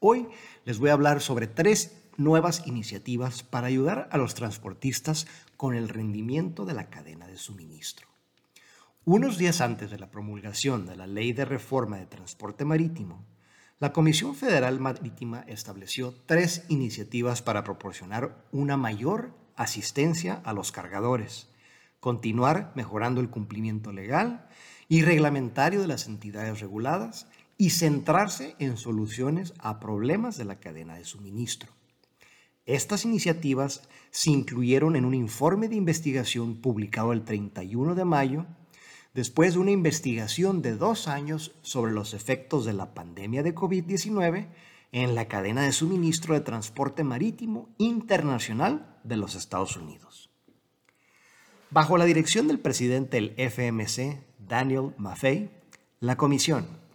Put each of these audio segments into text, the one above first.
Hoy les voy a hablar sobre tres nuevas iniciativas para ayudar a los transportistas con el rendimiento de la cadena de suministro. Unos días antes de la promulgación de la Ley de Reforma de Transporte Marítimo, la Comisión Federal Marítima estableció tres iniciativas para proporcionar una mayor asistencia a los cargadores, continuar mejorando el cumplimiento legal y reglamentario de las entidades reguladas y centrarse en soluciones a problemas de la cadena de suministro. Estas iniciativas se incluyeron en un informe de investigación publicado el 31 de mayo, después de una investigación de dos años sobre los efectos de la pandemia de COVID-19 en la cadena de suministro de transporte marítimo internacional de los Estados Unidos. Bajo la dirección del presidente del FMC, Daniel Maffei, la comisión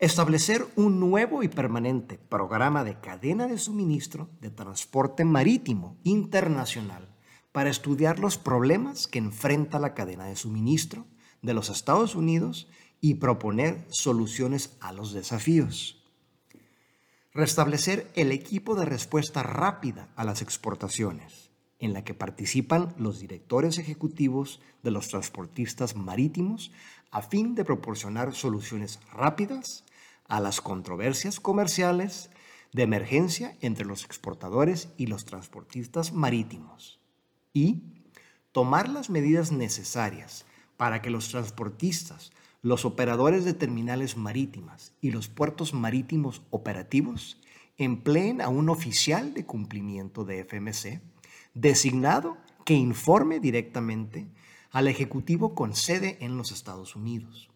Establecer un nuevo y permanente programa de cadena de suministro de transporte marítimo internacional para estudiar los problemas que enfrenta la cadena de suministro de los Estados Unidos y proponer soluciones a los desafíos. Restablecer el equipo de respuesta rápida a las exportaciones, en la que participan los directores ejecutivos de los transportistas marítimos a fin de proporcionar soluciones rápidas a las controversias comerciales de emergencia entre los exportadores y los transportistas marítimos y tomar las medidas necesarias para que los transportistas, los operadores de terminales marítimas y los puertos marítimos operativos empleen a un oficial de cumplimiento de FMC designado que informe directamente al Ejecutivo con sede en los Estados Unidos.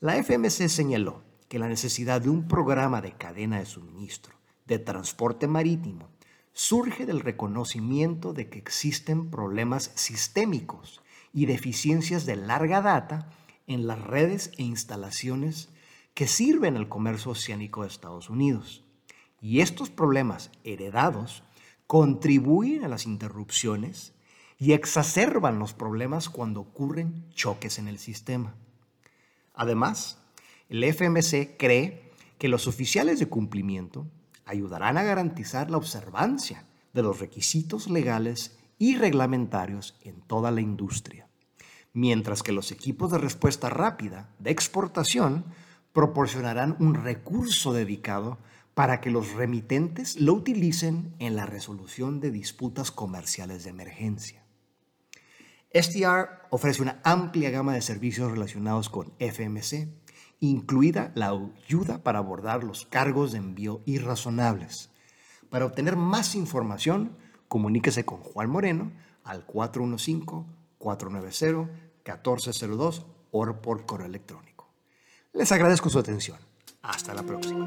La FMC señaló que la necesidad de un programa de cadena de suministro de transporte marítimo surge del reconocimiento de que existen problemas sistémicos y deficiencias de larga data en las redes e instalaciones que sirven al comercio oceánico de Estados Unidos. Y estos problemas heredados contribuyen a las interrupciones y exacerban los problemas cuando ocurren choques en el sistema. Además, el FMC cree que los oficiales de cumplimiento ayudarán a garantizar la observancia de los requisitos legales y reglamentarios en toda la industria, mientras que los equipos de respuesta rápida de exportación proporcionarán un recurso dedicado para que los remitentes lo utilicen en la resolución de disputas comerciales de emergencia. STR ofrece una amplia gama de servicios relacionados con FMC, incluida la ayuda para abordar los cargos de envío irrazonables. Para obtener más información, comuníquese con Juan Moreno al 415-490-1402 o por correo electrónico. Les agradezco su atención. Hasta la próxima.